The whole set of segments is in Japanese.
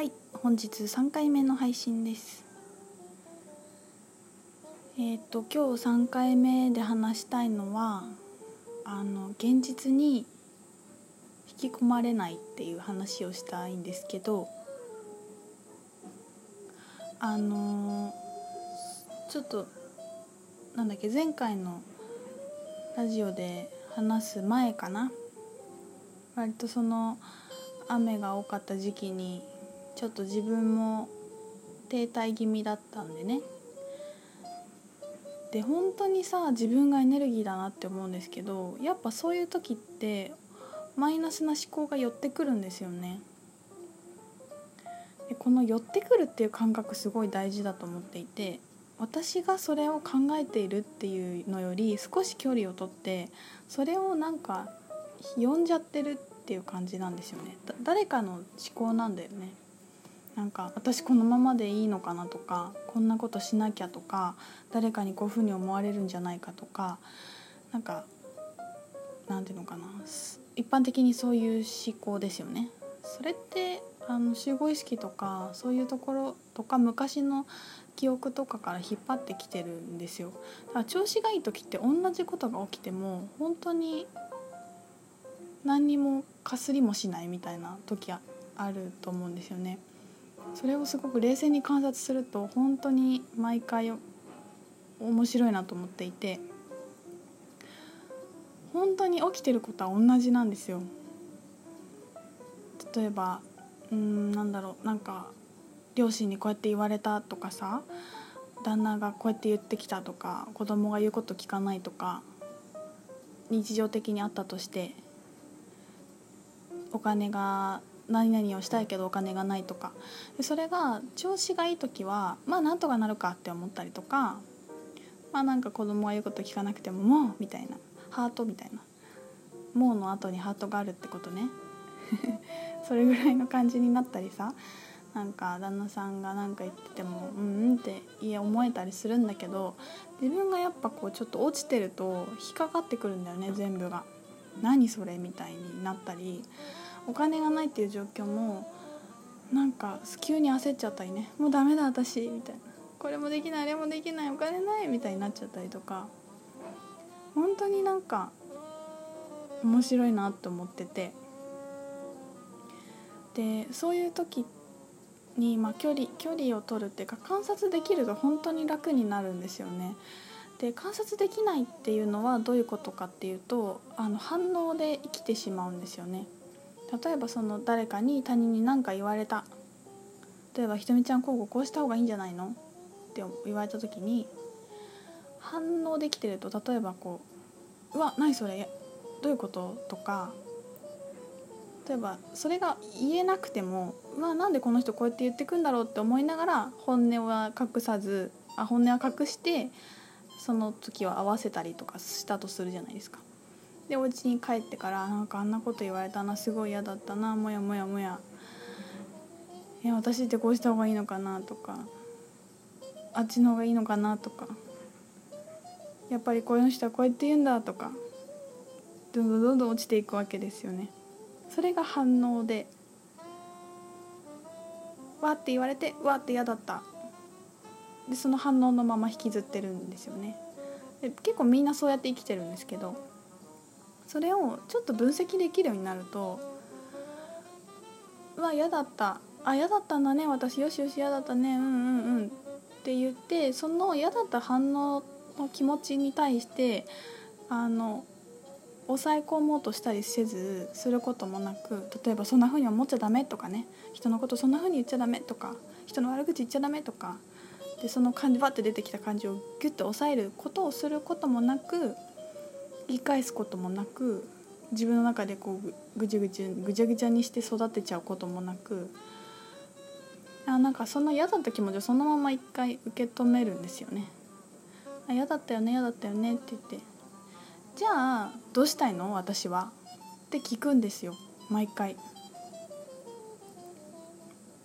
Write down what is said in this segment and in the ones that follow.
はい本日3回目の配信です。えっ、と今日3回目で話したいのはあの現実に引き込まれないっていう話をしたいんですけどあのちょっとなんだっけ前回のラジオで話す前かな。割とその雨が多かった時期にちょっと自分も停滞気味だったんでね。で本当にさ自分がエネルギーだなって思うんですけどやっぱそういう時ってマイナスな思考が寄ってくるんですよね。でこの寄ってくるっていう感覚すごい大事だと思っていて私がそれを考えているっていうのより少し距離をとってそれをなんか呼んじゃってるっていう感じなんですよね。誰かの思考なんだよね。なんか私このままでいいのかなとかこんなことしなきゃとか誰かにこういうふうに思われるんじゃないかとかなんかなんていうのかな一般的にそういう思考ですよね。それってあの集合意識とかそういうところとか昔の記憶とかから引っ張ってきてるんですよだから調子がいい時って同じことが起きても本当に何にもかすりもしないみたいな時あると思うんですよねそれをすごく冷静に観察すると本当に毎回面白いなと思っていて本当に起きてることは同じなんですよ。例えばうんなんだろうなんか両親にこうやって言われたとかさ旦那がこうやって言ってきたとか子供が言うこと聞かないとか日常的にあったとしてお金が何々をしたいけどお金がないとか。でそれが調子がいい時はまあなんとかなるかって思ったりとか。まあなんか子供が言うこと聞かなくてももうみたいな。ハートみたいな。もうの後にハートがあるってことね。それぐらいの感じになったりさ。なんか旦那さんが何か言っててもうんうんっていや思えたりするんだけど自分がやっぱこうちょっと落ちてると引っかかってくるんだよね全部が。何それみたいになったり。お金がないっていう状況もなんか急に焦っちゃったりねもうダメだ私みたいなこれもできないあれもできないお金ないみたいになっちゃったりとか本当になんか面白いなって思っててでそういう時に、まあ、距離距離を取るっていうか観察できると本当に楽になるんですよね。で観察できないっていうのはどういうことかっていうとあの反応で生きてしまうんですよね。例えばその誰かに他人に何か言われた例えば「ひとみちゃんこうこうした方がいいんじゃないの?」って言われた時に反応できてると例えばこう「うわ何それ？どういうこと?」とか例えばそれが言えなくても「うわなんでこの人こうやって言ってくんだろう?」って思いながら本音は隠さずあ本音は隠してその時は合わせたりとかしたとするじゃないですか。でお家に帰ってからなんかあんなこと言われたなすごい嫌だったなもやもやもや。いや私ってこうした方がいいのかなとか。あっちの方がいいのかなとか。やっぱりこういう人はこうやって言うんだとか。どんどんどんどん落ちていくわけですよね。それが反応でわって言われてわって嫌だった。でその反応のまま引きずってるんですよね。で結構みんなそうやって生きてるんですけどそれをちょっと分析できるようになるとうわ嫌だった。あ嫌だったんだね。私よしよし嫌だったね。うんうんうんって言ってその嫌だった反応の気持ちに対してあの抑え込もうとしたりせずすることもなく例えばそんな風に思っちゃダメとかね。人のことそんな風に言っちゃダメとか人の悪口言っちゃダメとか。でその感じバッて出てきた感じをギュッと抑えることをすることもなく言い返すこともなく自分の中でこうぐちぐちぐちゃぐちゃにして育てちゃうこともなくあなんかその嫌だった気持ちをそのまま一回受け止めるんですよね。あ嫌だったよね嫌だったよねって言ってじゃあどうしたいの？私は？って聞くんですよ。毎回。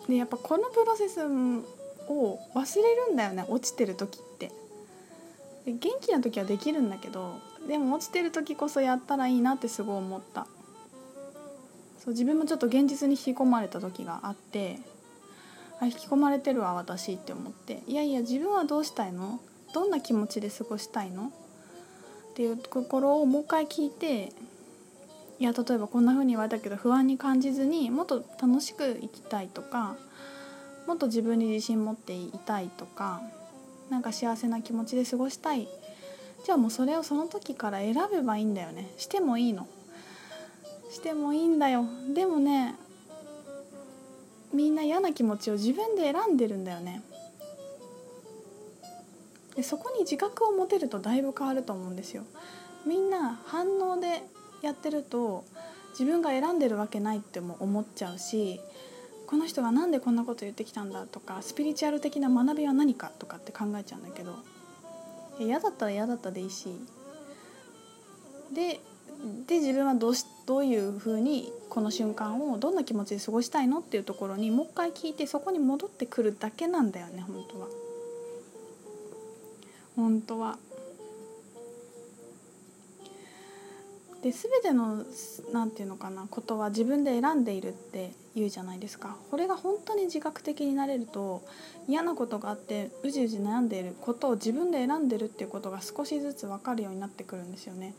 でやっぱこのプロセスを忘れるんだよね。落ちてる時って。元気な時はできるんだけどでも落ちてる時こそやったらいいなってすごい思った。そう自分もちょっと現実に引き込まれた時があってあ引き込まれてるわ私って思って。いやいや自分はどうしたいの？どんな気持ちで過ごしたいの？っていうところをもう一回聞いていや例えばこんな風に言われたけど不安に感じずにもっと楽しく生きたいとかもっと自分に自信持っていたいとかなんか幸せな気持ちで過ごしたい。じゃあもうそれをその時から選べばいいんだよね。してもいいの。してもいいんだよ。でもねみんな嫌な気持ちを自分で選んでるんだよね。でそこに自覚を持てるとだいぶ変わると思うんですよ。みんな反応でやってると自分が選んでるわけないっても思っちゃうしこの人が何でこんなこと言ってきたんだとかスピリチュアル的な学びは何かとかって考えちゃうんだけど嫌だったら嫌だったでいいしでで自分はどうしどういうふうにこの瞬間をどんな気持ちで過ごしたいのっていうところにもう一回聞いてそこに戻ってくるだけなんだよね本当は。本当は。で全ての何て言うのかなことは自分で選んでいるって言うじゃないですかこれが本当に自覚的になれると嫌なことがあってうじうじ悩んでいることを自分で選んでるっていうことが少しずつ分かるようになってくるんですよね。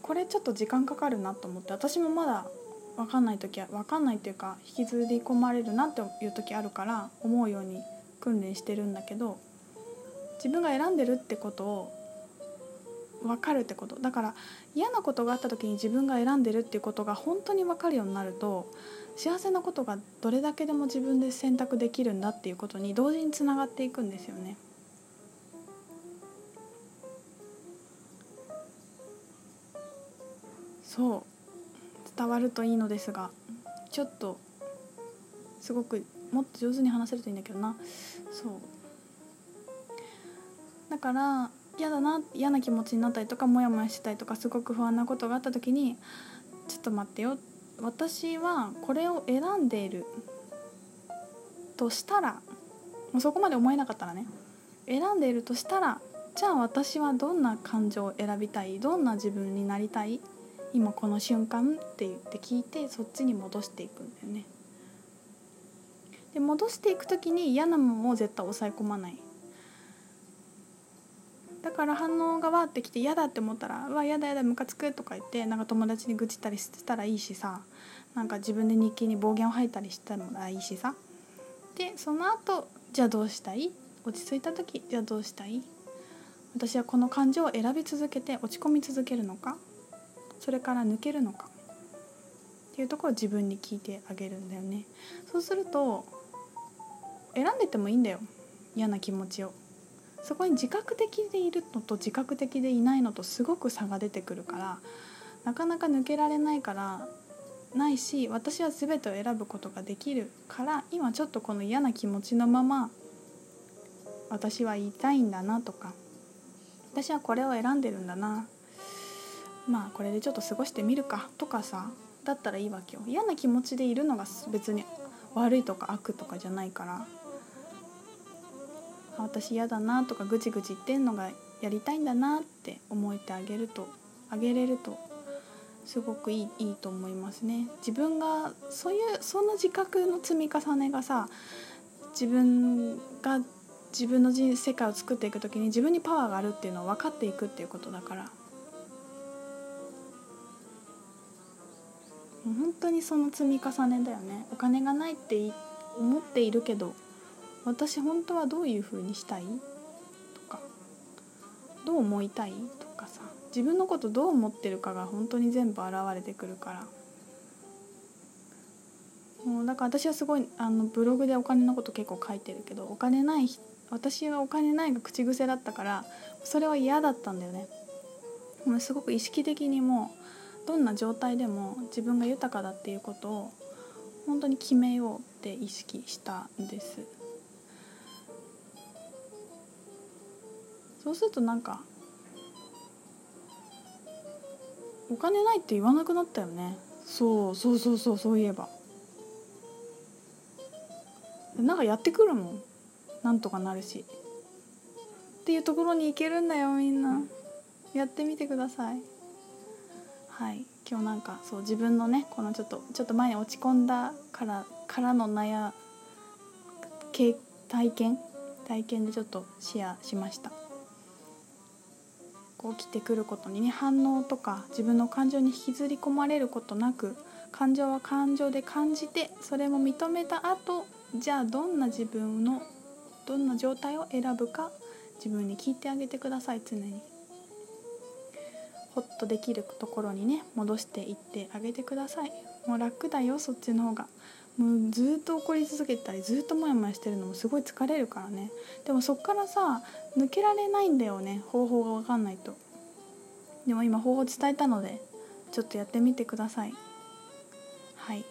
これちょっと時間かかるなと思って私もまだ分かんない時は分かんないっていうか引きずり込まれるなっていう時あるから思うように訓練してるんだけど自分が選んでるってことを分かるってこと。だから嫌なことがあった時に自分が選んでるっていうことが本当に分かるようになると幸せなことがどれだけでも自分で選択できるんだっていうことに同時につながっていくんですよね。そう。伝わるといいのですがちょっとすごくもっと上手に話せるといいんだけどな。そう。だから嫌だな嫌な気持ちになったりとかモヤモヤしたりとかすごく不安なことがあった時にちょっと待ってよ。私はこれを選んでいるとしたらもうそこまで思えなかったらね。選んでいるとしたらじゃあ私はどんな感情を選びたい？どんな自分になりたい？今この瞬間って言って聞いてそっちに戻していくんだよね。で戻していく時に嫌なものを絶対抑え込まない。だから反応がわってきて嫌だって思ったら「うわ嫌だ嫌だムカつく」とか言ってなんか友達に愚痴ったりしてたらいいしさなんか自分で日記に暴言を吐いたりしてたらいいしさ。でその後じゃあどうしたい？落ち着いた時じゃあどうしたい？私はこの感情を選び続けて落ち込み続けるのか？それから抜けるのか？っていうところを自分に聞いてあげるんだよね。そうすると選んでてもいいんだよ。嫌な気持ちを。そこに自覚的でいるのと自覚的でいないのとすごく差が出てくるからなかなか抜けられないからないし私は全てを選ぶことができるから今ちょっとこの嫌な気持ちのまま私は言いたいんだなとか私はこれを選んでるんだなまあこれでちょっと過ごしてみるかとかさだったらいいわけよ。嫌な気持ちでいるのが別に悪いとか悪とかじゃないから私嫌だなとかぐちぐち言ってんのがやりたいんだなって思えてあげるとあげれるとすごくいいいいと思いますね。自分がそういうその自覚の積み重ねがさ自分が自分の人世界を作っていく時に自分にパワーがあるっていうのを分かっていくっていうことだから。本当にその積み重ねだよね。お金がないって思っているけど私本当はどういう風にしたい？とかどう思いたい？とかさ自分のことどう思ってるかが本当に全部現れてくるから。もうだから私はすごいあのブログでお金のこと結構書いてるけどお金ない私はお金ないが口癖だったからそれは嫌だったんだよね。もうすごく意識的にもどんな状態でも自分が豊かだっていうことを本当に決めようって意識したんです。そうするとなんかお金ないって言わなくなったよね。そうそうそうそうそういえば。なんかやってくるもん。なんとかなるし。っていうところに行けるんだよみんな。やってみてください。はい。今日なんかそう自分のねこのちょっとちょっと前に落ち込んだからからの悩体験？体験でちょっとシェアしました。こう起きてくることにね反応とか自分の感情に引きずり込まれることなく感情は感情で感じてそれも認めた後じゃあどんな自分のどんな状態を選ぶか自分に聞いてあげてください常に。ほっとできるところにね戻していってあげてください。もう楽だよそっちの方が。もうずっと怒り続けたりずっとモヤモヤしてるのもすごい疲れるからね。でもそっからさ抜けられないんだよね方法が分かんないと。でも今方法伝えたのでちょっとやってみてください。はい。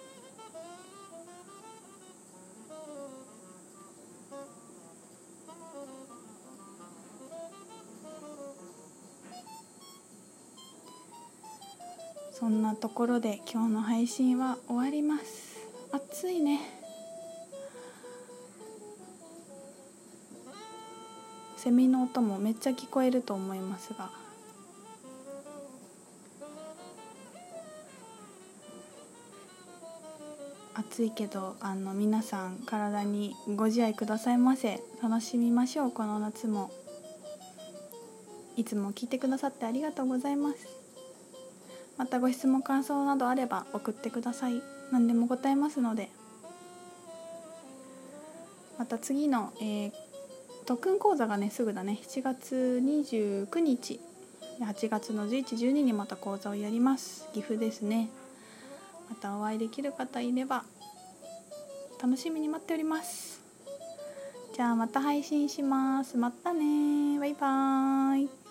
そんなところで今日の配信は終わります。暑いね。セミの音もめっちゃ聞こえると思いますが。暑いけどあの皆さん体にご自愛くださいませ。楽しみましょう。この夏も。いつも聞いてくださってありがとうございます。またご質問感想などあれば送ってください。何でも答えますので。また次の、えー、特訓講座がねすぐだね。7月29日。8月の1112にまた講座をやります。岐阜ですね。またお会いできる方いれば。楽しみに待っております。じゃあまた配信します。またねバイバーイ。